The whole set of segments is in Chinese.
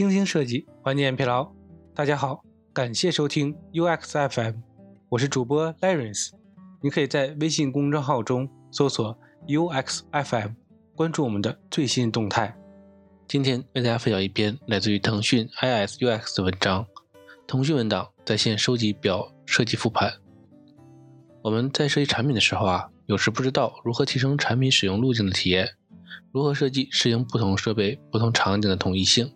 精心设计，缓解疲劳。大家好，感谢收听 UX FM，我是主播 Lawrence。你可以在微信公众号中搜索 UX FM，关注我们的最新动态。今天为大家分享一篇来自于腾讯 ISUX 的文章：腾讯文档在线收集表设计复盘。我们在设计产品的时候啊，有时不知道如何提升产品使用路径的体验。如何设计适应不同设备、不同场景的统一性？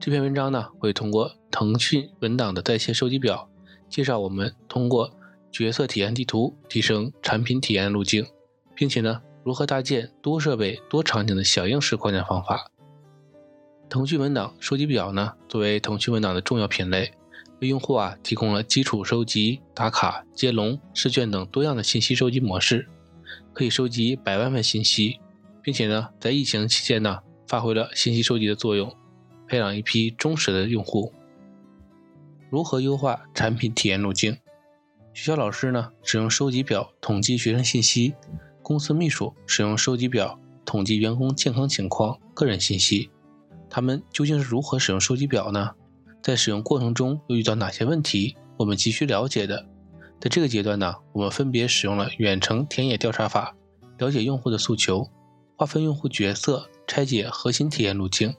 这篇文章呢，会通过腾讯文档的在线收集表，介绍我们通过角色体验地图提升产品体验路径，并且呢，如何搭建多设备、多场景的响应式框架方法。腾讯文档收集表呢，作为腾讯文档的重要品类，为用户啊提供了基础收集、打卡、接龙、试卷等多样的信息收集模式，可以收集百万份信息。并且呢，在疫情期间呢，发挥了信息收集的作用，培养一批忠实的用户。如何优化产品体验路径？学校老师呢，使用收集表统计学生信息；公司秘书使用收集表统计员工健康情况、个人信息。他们究竟是如何使用收集表呢？在使用过程中又遇到哪些问题？我们急需了解的。在这个阶段呢，我们分别使用了远程田野调查法，了解用户的诉求。划分用户角色，拆解核心体验路径，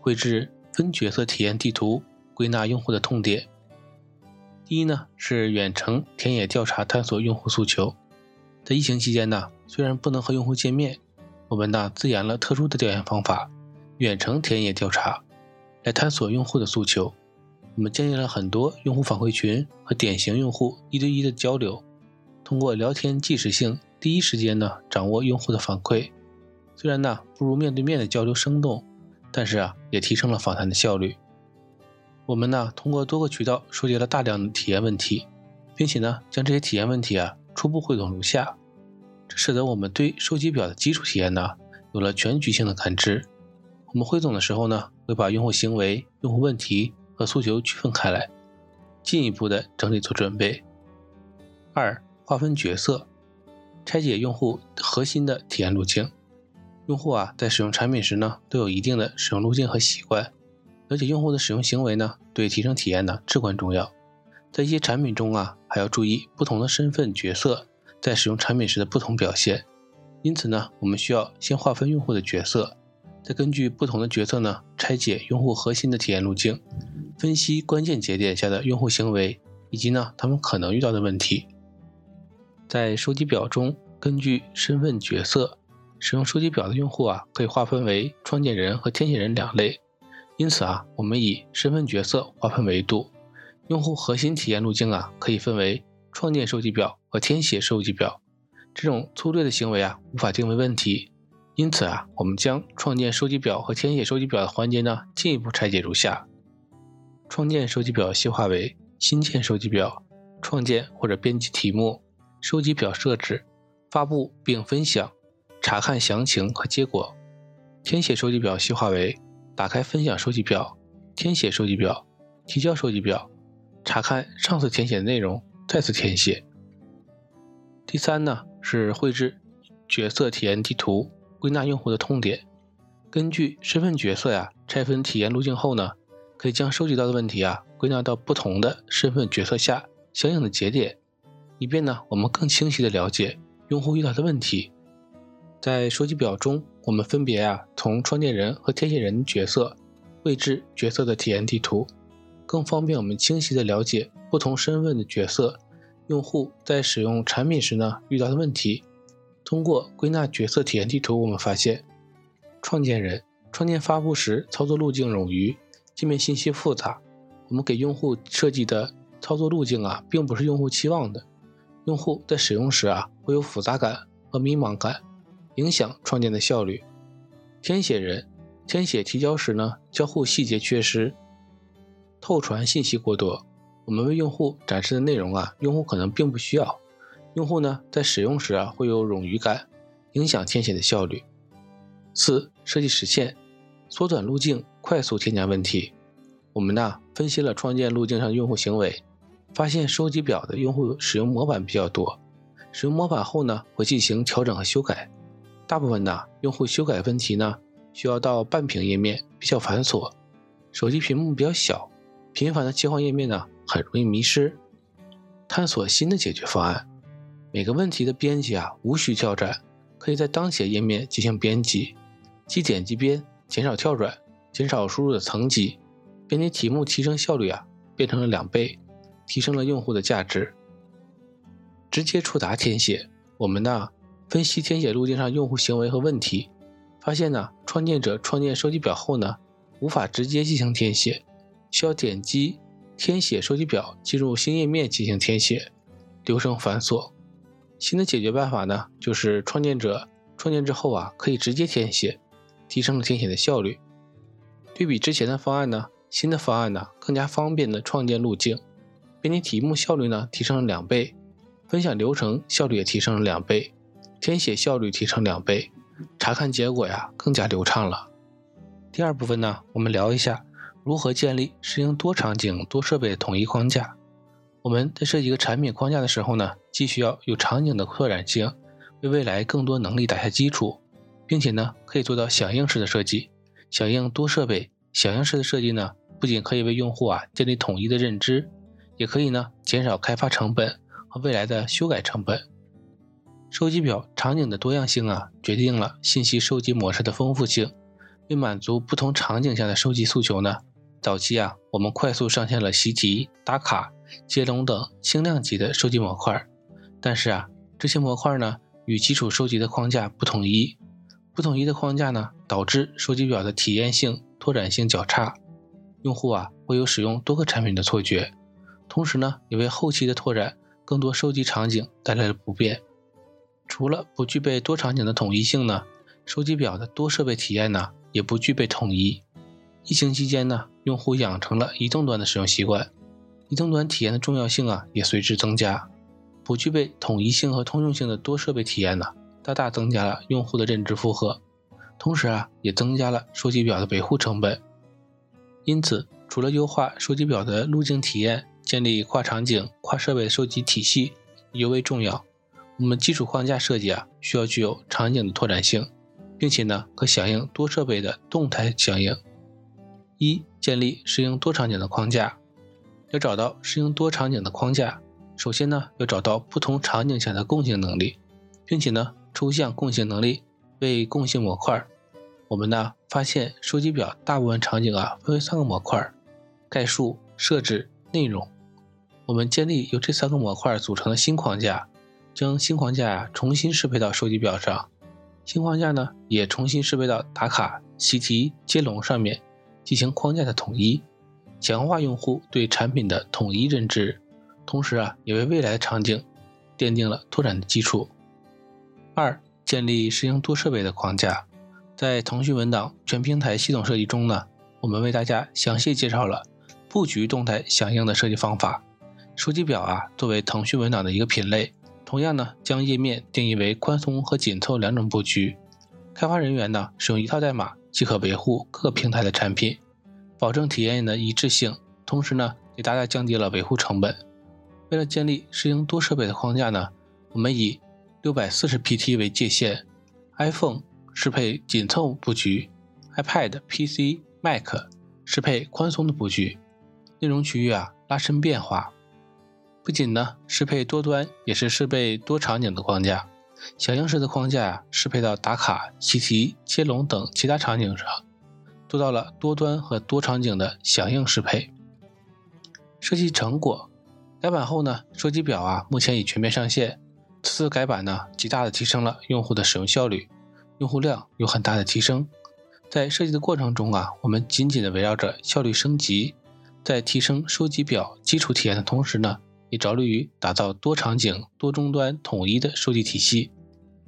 绘制分角色体验地图，归纳用户的痛点。第一呢，是远程田野调查，探索用户诉求。在疫情期间呢，虽然不能和用户见面，我们呢自研了特殊的调研方法——远程田野调查，来探索用户的诉求。我们建立了很多用户反馈群和典型用户一对一的交流，通过聊天即时性，第一时间呢掌握用户的反馈。虽然呢不如面对面的交流生动，但是啊也提升了访谈的效率。我们呢通过多个渠道收集了大量的体验问题，并且呢将这些体验问题啊初步汇总如下，这使得我们对收集表的基础体验呢有了全局性的感知。我们汇总的时候呢会把用户行为、用户问题和诉求区分开来，进一步的整理做准备。二、划分角色，拆解用户核心的体验路径。用户啊，在使用产品时呢，都有一定的使用路径和习惯。了解用户的使用行为呢，对提升体验呢至关重要。在一些产品中啊，还要注意不同的身份角色在使用产品时的不同表现。因此呢，我们需要先划分用户的角色，再根据不同的角色呢，拆解用户核心的体验路径，分析关键节点下的用户行为以及呢他们可能遇到的问题。在收集表中，根据身份角色。使用收集表的用户啊，可以划分为创建人和填写人两类。因此啊，我们以身份角色划分维度。用户核心体验路径啊，可以分为创建收集表和填写收集表。这种粗略的行为啊，无法定位问题。因此啊，我们将创建收集表和填写收集表的环节呢，进一步拆解如下：创建收集表细化为新建收集表、创建或者编辑题目、收集表设置、发布并分享。查看详情和结果，填写收集表细化为打开分享收集表、填写收集表、提交收集表、查看上次填写的内容、再次填写。第三呢是绘制角色体验地图，归纳用户的痛点。根据身份角色呀拆分体验路径后呢，可以将收集到的问题啊归纳到不同的身份角色下相应的节点，以便呢我们更清晰的了解用户遇到的问题。在收集表中，我们分别啊从创建人和填写人角色绘制角色的体验地图，更方便我们清晰的了解不同身份的角色用户在使用产品时呢遇到的问题。通过归纳角色体验地图，我们发现，创建人创建发布时操作路径冗余，界面信息复杂，我们给用户设计的操作路径啊并不是用户期望的，用户在使用时啊会有复杂感和迷茫感。影响创建的效率。填写人填写提交时呢，交互细节缺失，透传信息过多。我们为用户展示的内容啊，用户可能并不需要。用户呢，在使用时啊，会有冗余感，影响填写的效率。四、设计实现缩短路径，快速添加问题。我们呢，分析了创建路径上的用户行为，发现收集表的用户使用模板比较多，使用模板后呢，会进行调整和修改。大部分的用户修改问题呢，需要到半屏页面，比较繁琐。手机屏幕比较小，频繁的切换页面呢，很容易迷失。探索新的解决方案，每个问题的编辑啊，无需跳转，可以在当前页面进行编辑，即点击边，减少跳转，减少输入的层级，编辑题目提升效率啊，变成了两倍，提升了用户的价值。直接触达填写，我们呢分析填写路径上用户行为和问题，发现呢创建者创建收集表后呢，无法直接进行填写，需要点击填写收集表进入新页面进行填写，流程繁琐。新的解决办法呢，就是创建者创建之后啊，可以直接填写，提升了填写的效率。对比之前的方案呢，新的方案呢更加方便的创建路径，编辑题目效率呢提升了两倍。分享流程效率也提升了两倍，填写效率提升两倍，查看结果呀更加流畅了。第二部分呢，我们聊一下如何建立适应多场景、多设备的统一框架。我们在设计一个产品框架的时候呢，既需要有场景的扩展性，为未来更多能力打下基础，并且呢，可以做到响应式的设计。响应多设备、响应式的设计呢，不仅可以为用户啊建立统一的认知，也可以呢减少开发成本和。未来的修改成本，收集表场景的多样性啊，决定了信息收集模式的丰富性。为满足不同场景下的收集诉求呢，早期啊，我们快速上线了习题、打卡、接龙等轻量级的收集模块。但是啊，这些模块呢，与基础收集的框架不统一，不统一的框架呢，导致收集表的体验性、拓展性较差，用户啊会有使用多个产品的错觉，同时呢，也为后期的拓展。更多收集场景带来了不便。除了不具备多场景的统一性呢，收集表的多设备体验呢也不具备统一。疫情期间呢，用户养成了移动端的使用习惯，移动端体验的重要性啊也随之增加。不具备统一性和通用性的多设备体验呢，大大增加了用户的认知负荷，同时啊也增加了收集表的维护成本。因此，除了优化收集表的路径体验，建立跨场景、跨设备收集体系尤为重要。我们基础框架设计啊，需要具有场景的拓展性，并且呢，可响应多设备的动态响应。一、建立适应多场景的框架。要找到适应多场景的框架，首先呢，要找到不同场景下的共性能力，并且呢，抽象共性能力为共性模块。我们呢，发现收集表大部分场景啊，分为三个模块：概述、设置、内容。我们建立由这三个模块组成的新框架，将新框架呀重新适配到收集表上。新框架呢也重新适配到打卡、习题、接龙上面，进行框架的统一，强化用户对产品的统一认知，同时啊也为未来的场景奠定了拓展的基础。二、建立适应多设备的框架。在腾讯文档全平台系统设计中呢，我们为大家详细介绍了布局动态响应的设计方法。收集表啊，作为腾讯文档的一个品类，同样呢，将页面定义为宽松和紧凑两种布局。开发人员呢，使用一套代码即可维护各平台的产品，保证体验的一致性，同时呢，也大大降低了维护成本。为了建立适应多设备的框架呢，我们以六百四十 pt 为界限，iPhone 适配紧凑布局，iPad、PC、Mac 适配宽松的布局，内容区域啊拉伸变化。不仅呢适配多端，也是适配多场景的框架。响应式的框架呀，适配到打卡、习题、接龙等其他场景上，做到了多端和多场景的响应适配。设计成果改版后呢，收集表啊目前已全面上线。此次改版呢，极大的提升了用户的使用效率，用户量有很大的提升。在设计的过程中啊，我们紧紧的围绕着效率升级，在提升收集表基础体验的同时呢。也着力于打造多场景、多终端统一的收集体系。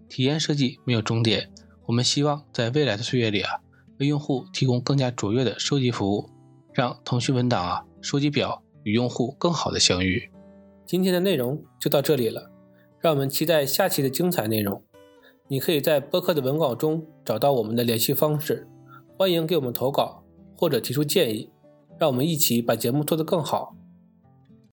体验设计没有终点，我们希望在未来的岁月里啊，为用户提供更加卓越的收集服务，让腾讯文档啊收集表与用户更好的相遇。今天的内容就到这里了，让我们期待下期的精彩内容。你可以在播客的文稿中找到我们的联系方式，欢迎给我们投稿或者提出建议，让我们一起把节目做得更好。